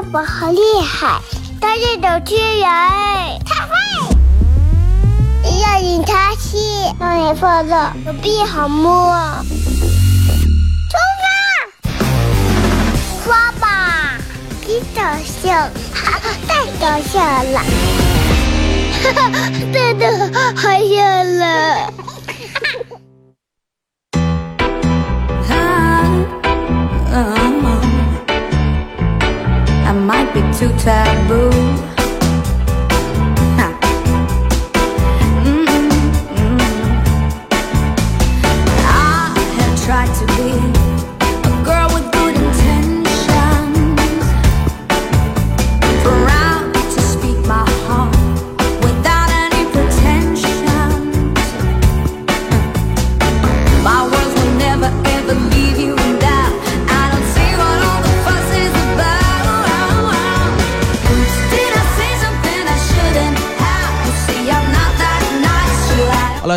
爸爸好厉害，他是主持人，他会。要你擦戏，让你发热，手臂好摸。出发，刷吧，你搞笑，太搞笑了，哈哈，真的好笑了。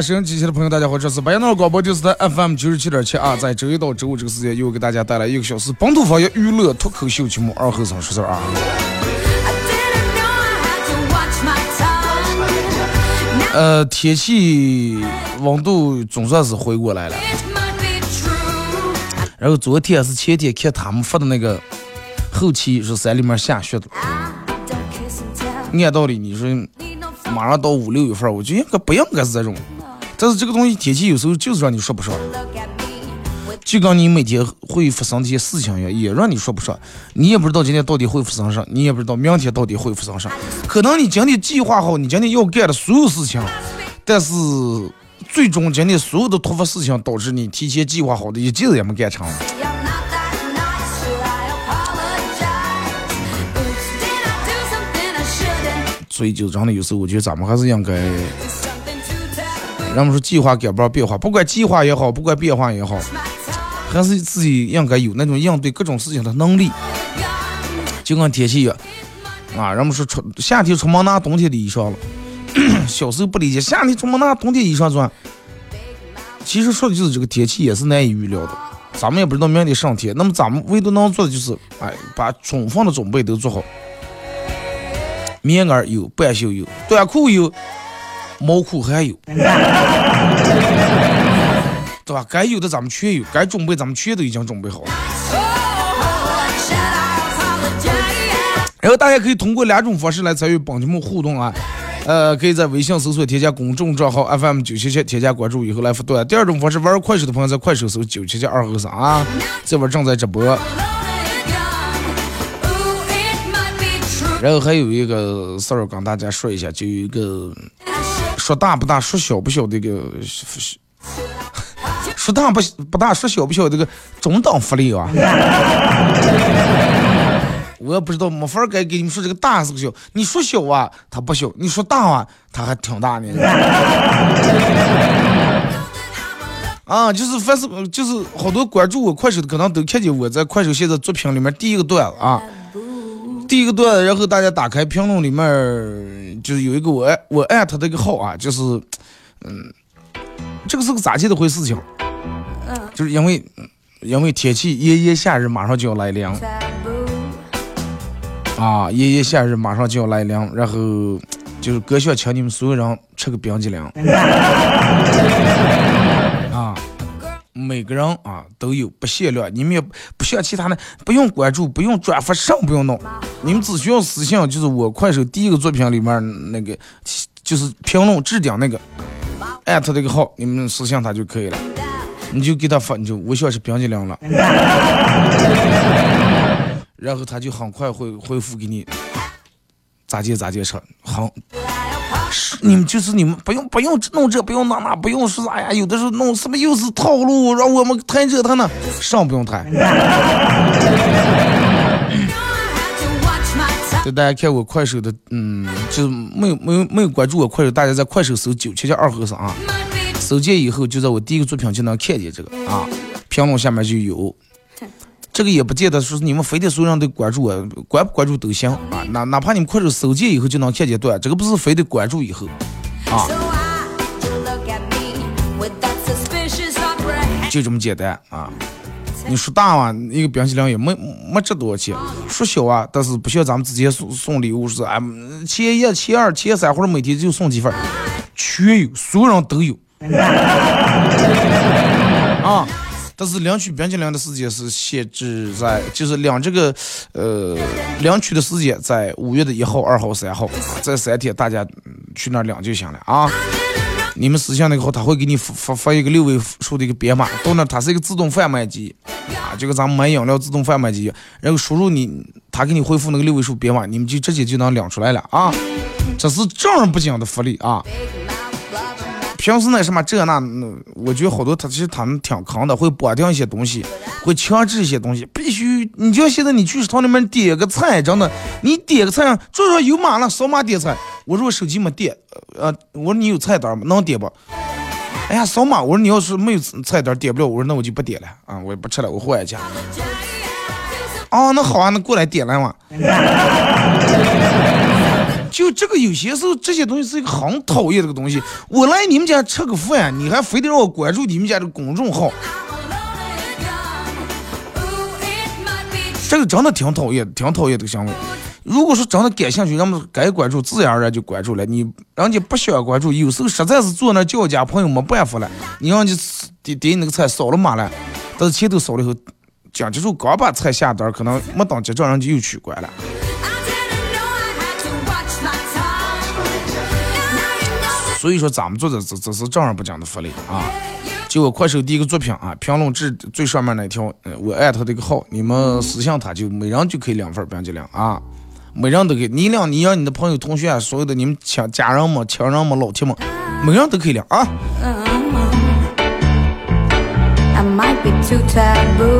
收音机前的朋友，大家好，这是白羊岛广播电视台 FM 九十七点七啊，在周一到周五这个时间，又给大家带来一个小时本土方言娱乐脱口秀节目《二后生说事儿》啊。呃，天气温度总算是回过来了。然后昨天是前天看他们发的那个后期是山里面下雪的.按道理你说马上到五六月份儿，我觉得应该不应该是这种。但是这个东西天气有时候就是让你说不上就跟你每天会发生这些事情一样，也让你说不上。你也不知道今天到底会发生啥，你也不知道明天到底会发生啥。可能你今天计划好你今天要干的所有事情，但是最终今天所有的突发事情导致你提前计划好的一件事也没干成。所以就真的有时候我觉得咱们还是应该，人们说计划赶不上变化，不管计划也好，不管变化也好，还是自己应该有那种应对各种事情的能力。就跟天气一样，啊，人们说出夏天出门拿冬天的衣裳了。小时候不理解，夏天出门拿冬天衣裳穿。其实说的就是这个天气也是难以预料的，咱们也不知道明天上天。那么咱们唯独能做的就是，哎，把充分的准备都做好。棉袄有，半袖有，短裤有，毛裤还有，对吧？该有的咱们全有，该准备咱们全都已经准备好了。然后大家可以通过两种方式来参与本节目互动啊，呃，可以在微信搜索添加公众账号 FM 九七七，添加关注以后来互动。第二种方式，玩快手的朋友在快手搜九七七二和三啊，这边正在直播。然后还有一个事儿跟大家说一下，就有一个说大不大，说小不小的一个，说大不不大，说小不小的一个中等福利啊。我也不知道，没法儿该给你们说这个大是个小。你说小啊，它不小；你说大啊，它还挺大呢。啊，就是凡是就是好多关注我快手的，可能都看见我在快手现在作品里面第一个段子啊。第一个段子，然后大家打开评论里面，就是有一个我爱我艾特的一个号啊，就是，嗯，这个是个咋接的回事情？就是因为因为天气炎炎夏日马上就要来临啊，炎炎夏日马上就要来临，然后就是哥想请你们所有人吃个冰激凌啊。每个人啊都有不限量，你们也不像其他的，不用关注，不用转发，啥不用弄，你们只需要私信，就是我快手第一个作品里面那个，就是评论置顶那个，艾特这个号，你们私信他就可以了，你就给他发，你就我想吃冰激凌了，然后他就很快会回复给你，咋接咋接吃，很。是你们就是你们不用不用弄这不用弄那不用说哎呀有的时候弄什么又是套路让我们谈这谈那上不用谈。对大家看我快手的，嗯，就是没有没有没有关注我快手，大家在快手搜九七七二和尚啊，搜见以后就在我第一个作品就能看见这个啊，评论下面就有。这个也不见得说是你们非得所有人都关注我，关不关注都行啊。哪哪怕你们快手搜见以后就能看见段，这个不是非得关注以后。啊.就这么简单啊。你说大嘛，一个冰淇淋也没没值多少钱；说小啊，但是不需要咱们直接送送礼物，是哎，前一、前二、前三，或者每天就送几份儿，全有，所有人都有。啊，但是领取冰淇淋的时间是限制在，就是领这个呃领取的时间在五月的一号、二号、三号，这三天大家去那儿领就行了啊。你们私信那个后，他会给你发发一个六位数的一个编码，到那它是一个自动贩卖机啊，就跟咱们买饮料自动贩卖机，然后输入你，他给你回复那个六位数编码，你们就直接就能领出来了啊。这是正儿八经的福利啊。平时那什么这那，那我觉得好多他其实他们挺坑的，会绑定一些东西，会强制一些东西，必须你就像现在你去食堂里面点个菜，真的，你点个菜桌上有码了，扫码点菜。我说我手机没点，呃，我说你有菜单吗？能点不？哎呀，扫码。我说你要是没有菜单点不了，我说那我就不点了啊，我也不吃了，我换一家。哦，那好啊，那过来点来嘛。就这个有些时候这些东西是一个很讨厌的个东西。我来你们家吃个饭，你还非得让我关注你们家的公众号，这个真的挺讨厌，挺讨厌这个行为。如果说真的感兴趣，人们该关注，自然而然就关注了。你人家不想关注，有时候实在是坐那叫家朋友没办法了，你让你点点那个菜扫了码了，但是钱都扫了以后，讲结束刚把菜下单，可能没等结账，人家又取关了。所以说咱们做的这这是正儿八经的福利啊！就我快手第一个作品啊，评论至最上面那条，呃我艾特这个号，你们私信他就每人就可以两份冰激凌啊，每人都可以，你领你让你的朋友、同学啊，所有的你们亲家人们、亲人们、老铁们，每人都可以领啊。I might be too taboo.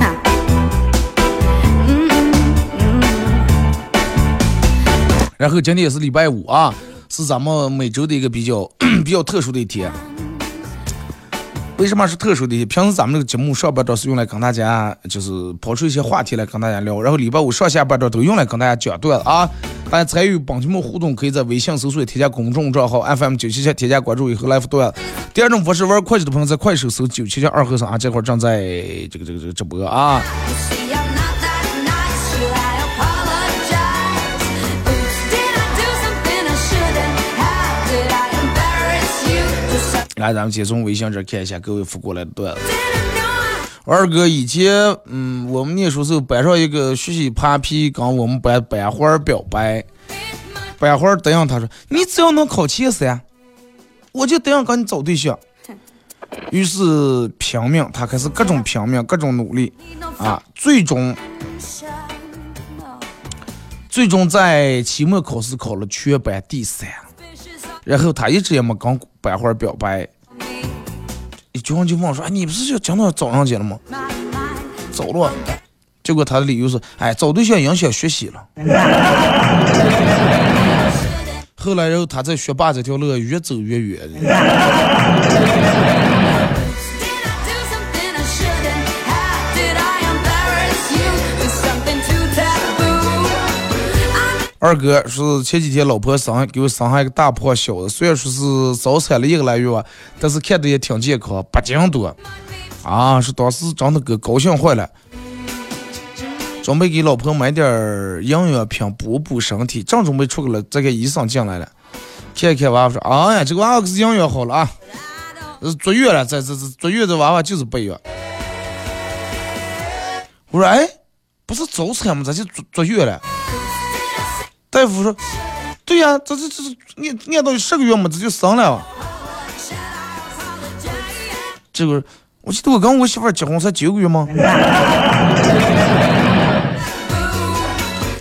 Huh. Mm-mm-mm. 然后今天也是礼拜五啊，是咱们每周的一个比较 比较特殊的一天。为什么是特殊的？平时咱们这个节目上半段是用来跟大家就是抛出一些话题来跟大家聊，然后礼拜五上下半段都用来跟大家讲段子啊。大家参与本节目互动，可以在微信搜索添加公众账号 FM 九七七，添加关注以后来复段子。第二种方式，玩快手的朋友在快手搜九七七二和尚啊，这会儿正在这个这个这个直播啊。来，咱们先从微信这儿看一下各位发过来的段子。二哥以前，嗯，我们念书时候班上一个学习扒皮跟我们班班花表白，班花儿答应他说：“你只要能考前三，我就答应跟你找对象。”于是拼命，他开始各种拼命，各种努力啊，最终 最终在期末考试考了全班第三然后他一直也没跟班花表白。一局上就问说：“哎，你不是就今天找上去了吗？走了。”结果他的理由是：“哎，找对象影响学习了。”后来，然后他在学霸这条路越走越远。二哥是前几天老婆生给我生下一个大胖小子，虽然说是早产了一个来月吧，但是看着也挺健康，八斤多。啊，是当时真的给高兴坏了，准备给老婆买点营养品补补身体，正准备出去了，这个医生进来了，看看娃娃说：“哎呀，这个娃娃可是营养好了啊，呃坐月了，这这这坐月这娃娃就是不一样。”我说：“哎，不是早产吗？咋就坐坐月了？”大夫说：“对呀、这这这这按按到十个月嘛，这就生了。这个我记得我跟我媳妇结婚才九个月吗？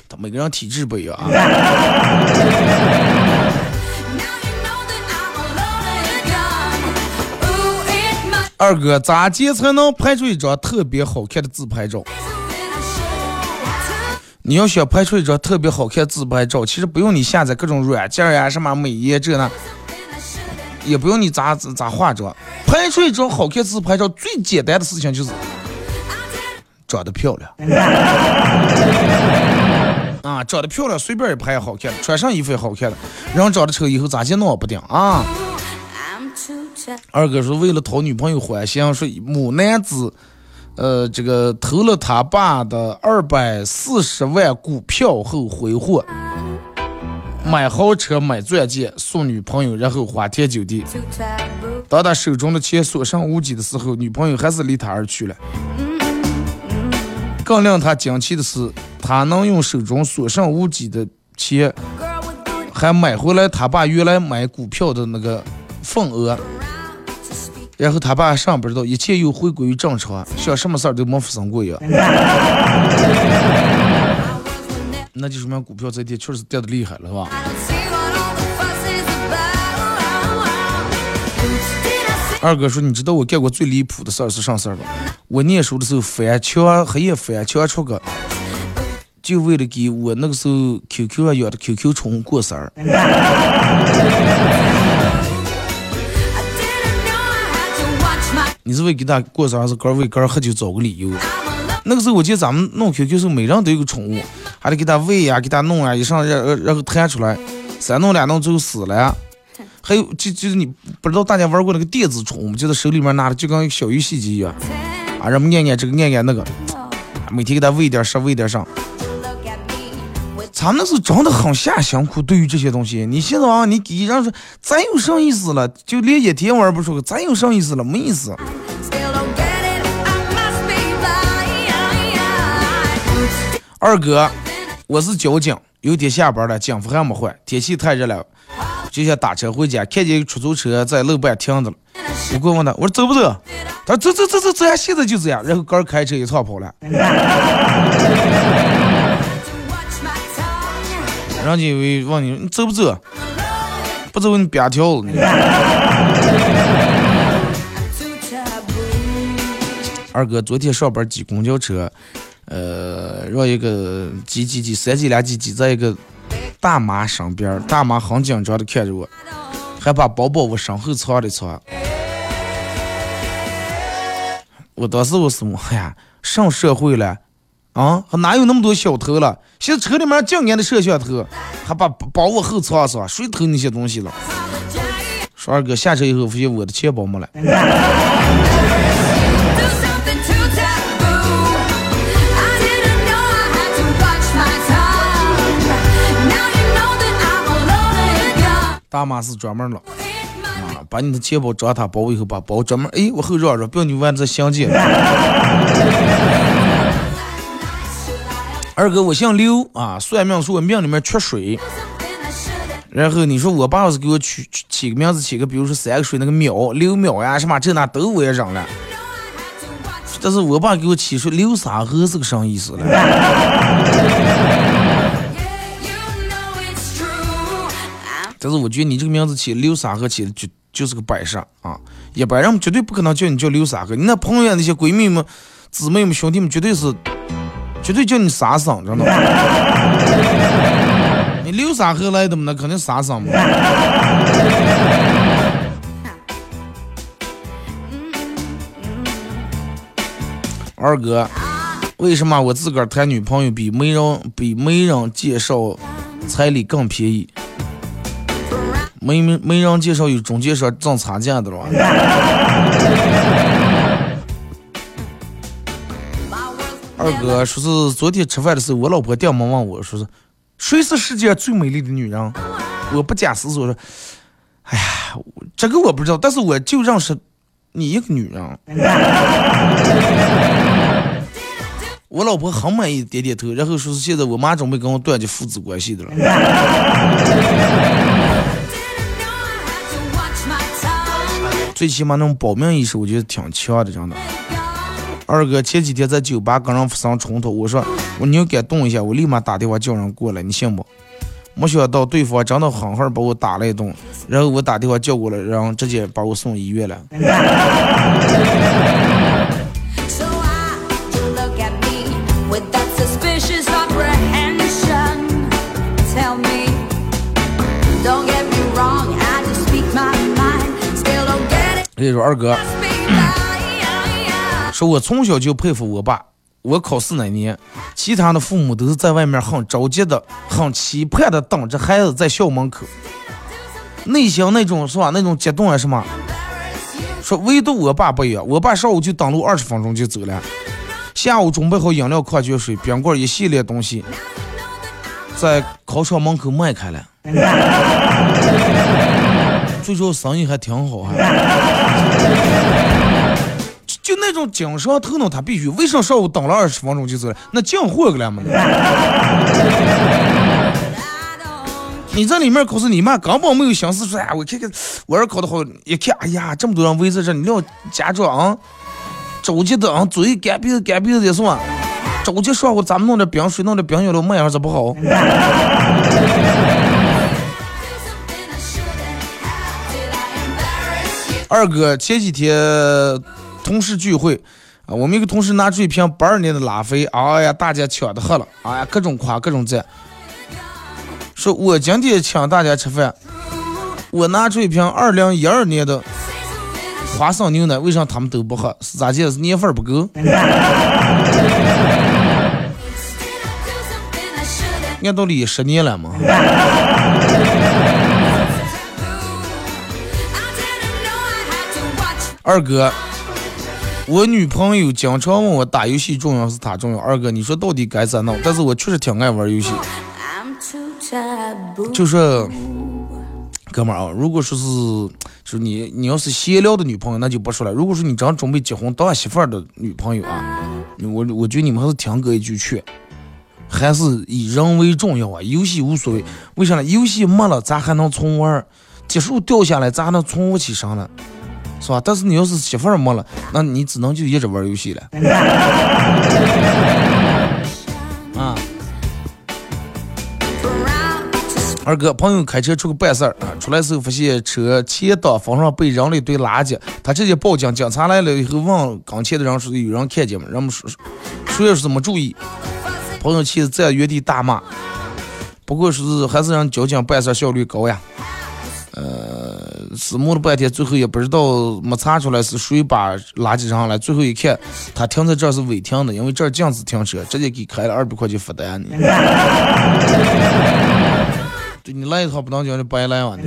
他每个人体质不一样啊。二哥，咋接才能拍出一张特别好看的自拍照？你要想拍出一张特别好看自拍照，其实不用你下载各种软件呀，什么美颜这那，也不用你咋咋咋化妆，拍出一张好看自拍照最简单的事情就是长得漂亮。啊，长得漂亮，随便一拍也好看，穿上衣服也好看的，人长得丑以后咋接弄也不定啊。二哥说为了讨女朋友欢心，说某男子，呃，这个投了他爸的二百四十万股票后挥霍，买豪车买钻戒送女朋友，然后花天酒地。当他手中的钱所剩无几的时候，女朋友还是离他而去了。更令他惊奇的是，他能用手中所剩无几的钱，还买回来他爸原来买股票的那个份额。然后他爸上不知道，一切又回归于正常，像什么事儿都没发生过一样。那就说明股票这天确实跌的厉害了，是吧？二哥说：“你知道我干过最离谱的事儿是啥事儿吧？我念书的时候翻墙，黑夜翻墙出个，就为了给我那个时候 QQ 上养的 QQ 宠物过生日。你是为给他过生日，还是哥为哥喝酒找个理由？那个时候我记得咱们弄 QQ 时候，每人都有个宠物，还得给他喂呀，给他弄啊，一上然然后弹出来，三弄两弄最后死了。还有就就是你不知道大家玩过那个电子宠物，就在手里面拿的就跟小游戏机一样，啊，人们念念这个念念那个，每天给他喂点食喂点上。咱那是真的很下辛苦，对于这些东西，你现在啊，你给人说咱有啥意思了？就连一天玩不出，咱有啥意思了？没意思。二哥，我是交警，有天下班了，警服还没换，天气太热了，就想打车回家，看见出租车在路边停着了，我过问他，我说走不走？他说走走走走走，现在就这样，然后刚开车一趟跑了。人家以为问你你走不走？不走你别跳了你。二哥昨天上班挤公交车，呃，让一个挤挤挤三挤两挤挤在一个大妈身边，大妈很紧张的看着我，还把包包往身后藏了藏。我当时我是么哎呀，上社会了。啊，还哪有那么多小偷了？现在车里面净年的摄像头，还把包往后藏是吧？谁偷那些东西了？说二哥下车以后发现我的钱包没了。大妈是专门了，啊，把你的钱包装他包以后，把包专门哎，我后绕绕，不要你玩这相机。二哥，我姓刘啊，算命说我命里面缺水，然后你说我爸要是给我取起个名字，起个比如说三个水那个淼刘淼呀什么这那都我也忍了，但是我爸给我起说刘三河是个啥意思了？但是我觉得你这个名字起刘三河起的就就是个摆设啊，一般人绝对不可能叫你叫刘三河，你那朋友那些闺蜜们、姊妹们、兄弟们绝对是。绝对叫你傻生，真的。你刘三河来的嘛？那肯定傻生嘛。二哥，为什么我自个儿谈女朋友比媒人比媒人介绍彩礼更便宜？媒媒人介绍有中介商挣差价的了。二哥说是昨天吃饭的时候，我老婆掉毛问我说是谁是世界上最美丽的女人？我不假思索说，哎呀，这个我不知道，但是我就认识你一个女人。我老婆很满意，点点头，然后说是现在我妈准备跟我断绝父子关系的了。最起码那种保命意识，我觉得挺强的，真的。二哥前几天在酒吧跟人发生冲突，我说我你要敢动一下，我立马打电话叫人过来，你信不？没想到对方真的狠狠把我打了一顿，然后我打电话叫过来，然后直接把我送医院了。这说二哥。说我从小就佩服我爸。我考试那年，其他的父母都是在外面很着急的、很期盼的等着孩子在校门口，内心那种是吧？那种激动啊什么？说唯独我爸不一样，我爸上午就登录二十分钟就走了，下午准备好饮料、矿泉水、冰棍一系列东西，在考场门口卖开了。最主要生意还挺好，还就那种精神头脑，他必须为啥上午等了二十分钟就走了？那进货个了么？你在里面可是你妈根本没有心思说，哎，我看看我儿考得好，一看，哎呀，这么多人围在这，你要家长啊，着急的啊，嘴干鼻子干鼻子的算，着急上午咱们弄点冰水，弄点冰饮料卖上这不好？二哥前几天同事聚会啊，我们一个同事拿出一瓶八二年的拉菲，哎呀，大家抢着喝了，哎呀，各种夸各种赞。说我今天请大家吃饭，我拿出一瓶二零一二年的花生牛奶，为啥他们都不喝？是咋介？是年份不够？按道理十年了嘛。二哥，我女朋友经常问我打游戏重要是她重要。二哥，你说到底该咋弄？但是我确实挺爱玩游戏。就是，哥们儿啊，如果说是，就是你，你要是闲聊的女朋友，那就不说了。如果说你正准备结婚当媳妇儿的女朋友啊，我我觉得你们还是听哥一句劝，还是以人为重要啊。游戏无所谓，为啥呢？游戏没了，咱还能重玩儿；结束掉下来，咱还能重不起上了，是吧？但是你要是媳妇儿没了，那你只能就一直玩游戏了。啊。二哥，朋友开车出去办事儿啊，出来时候发现车前挡风上被扔了一堆垃圾，他直接报警，警察来了以后问跟前的人说有人看见吗，人们说说也是没注意，朋友气得在原地大骂。不过说是还是让交警办事效率高呀，呃，是摸了半天，最后也不知道没查出来是谁把垃圾扔上来，最后一看他停在这儿是违停的，因为这儿禁止停车，直接给开了二百块钱罚单呢。对你来一趟不当讲就白来完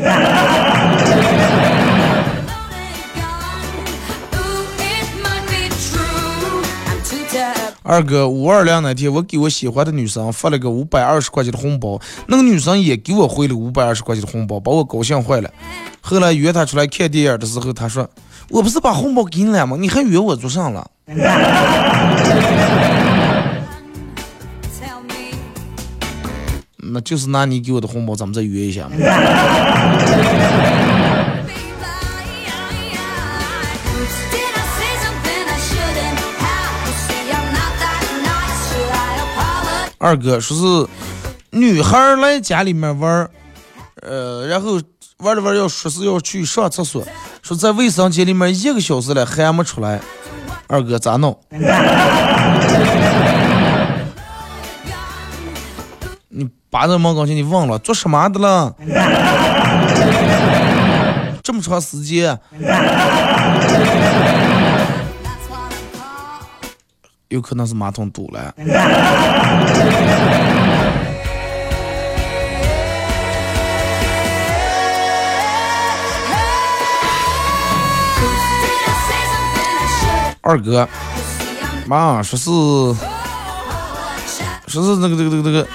二哥，五二零那天，我给我喜欢的女生发了个五百二十块钱的红包，那个女生也给我回了五百二十块钱的红包，把我高兴坏了。后来约她出来看电影的时候，她说：“我不是把红包给你了吗？你还约我做啥了？” 那就是拿你给我的红包，咱们再约一下嘛。二哥说是女孩来家里面玩，呃，然后玩着玩要说是要去上厕所，说在卫生间里面一个小时了还没出来。二哥咋弄？你扒着门刚才你忘了做什么的了？这么长时间，有可能是马桶堵了。二哥，妈说是说是那个那个那个那个。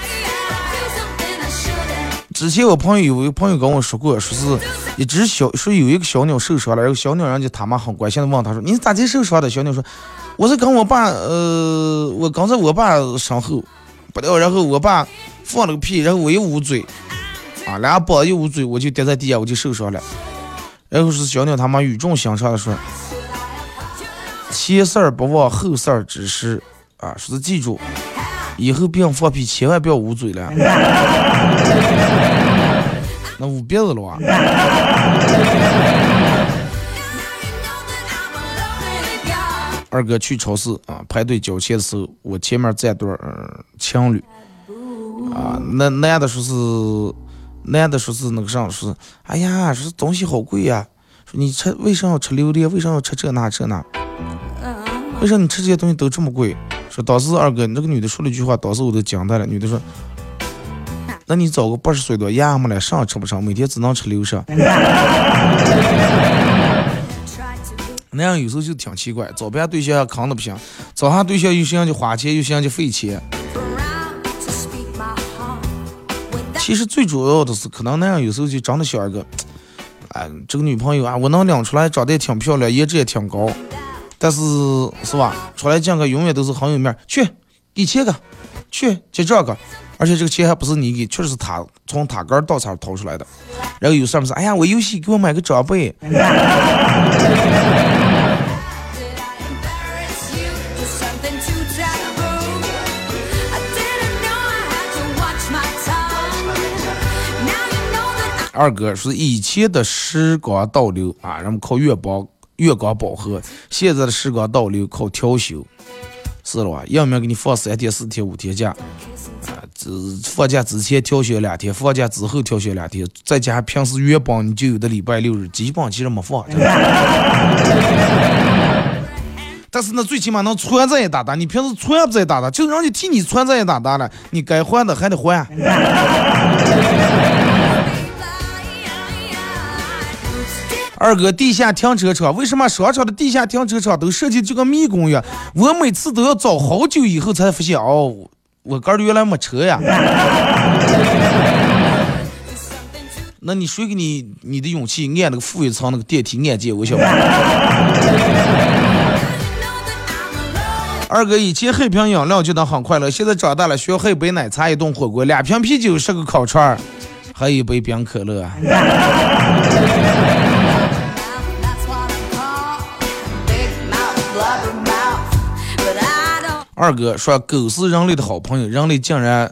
之前我朋友有一个朋友跟我说过，说是一只小说有一个小鸟受伤了，然后小鸟人家他妈很关心的问他说：“你咋才受伤的？”小鸟说：“我是跟我爸，呃，我刚在我爸身后，不料然后我爸放了个屁，然后我一捂嘴，啊，俩包一捂嘴，我就跌在地下，我就受伤了。然后是小鸟他妈语重心长的说：前事儿不忘后事儿之师，啊，说是记住。”以后别放屁，千万不要捂嘴了。那捂鼻子了哇！二哥去超市啊，排队交钱的时候，我前面站对儿情侣啊，那男的说是男的说是那个啥，说是哎呀，说东西好贵呀，说你吃为啥要吃榴莲？为啥要吃这那这那？为啥你吃这些东西都这么贵？说当时二哥，那个女的说了一句话，当时我都惊呆了。女的说：“那你找个八十岁的牙没了，啥吃不上，每天只能吃流食。”那样有时候就挺奇怪，早盘对象扛的不行，早上对象又想就花钱，又想就费钱。其实最主要的是，可能那样有时候就长得像一个，哎，这个女朋友啊，我能领出来，长得也挺漂亮，颜值也挺高，但是是吧，出来见个永远都是很有面儿，去给钱个，去结这个，而且这个钱还不是你给，确实是他从他个儿稻草掏出来的。然后有事儿不是，哎呀，我游戏给我买个装备，二哥是以前的时光倒流啊，人们靠月光月光宝盒，现在的时光倒流靠调休，是了吧？要么给你放三天、四天、五天假，啊，只放假之前调休两天，放假之后调休两天，再加上平时月帮你就有的礼拜六日，基本其实没放。但是呢，最起码能存在一打打，你平时存不在打打，就人家替你存在一打打了，你该还的还得还。二哥，地下停车场为什么商场的地下停车场都设计就跟迷宫一样？我每次都要找好久以后才发现，哦，我哥儿原来没车呀。那你谁给你你的勇气按那个负一层那个电梯按键？我晓得。二哥以前喝一瓶饮料就能很快乐，现在长大了需要喝一杯奶茶、一顿火锅、两瓶啤酒、十个烤串儿，还有一杯冰可乐。二哥说狗是人类的好朋友，人类竟然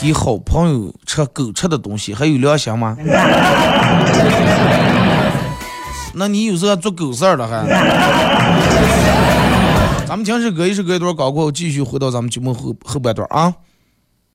给好朋友吃狗吃的东西，还有良心吗？那你有时候做狗事儿了还？咱们听首歌，一首歌一段广告，继续回到咱们节目后后半段啊。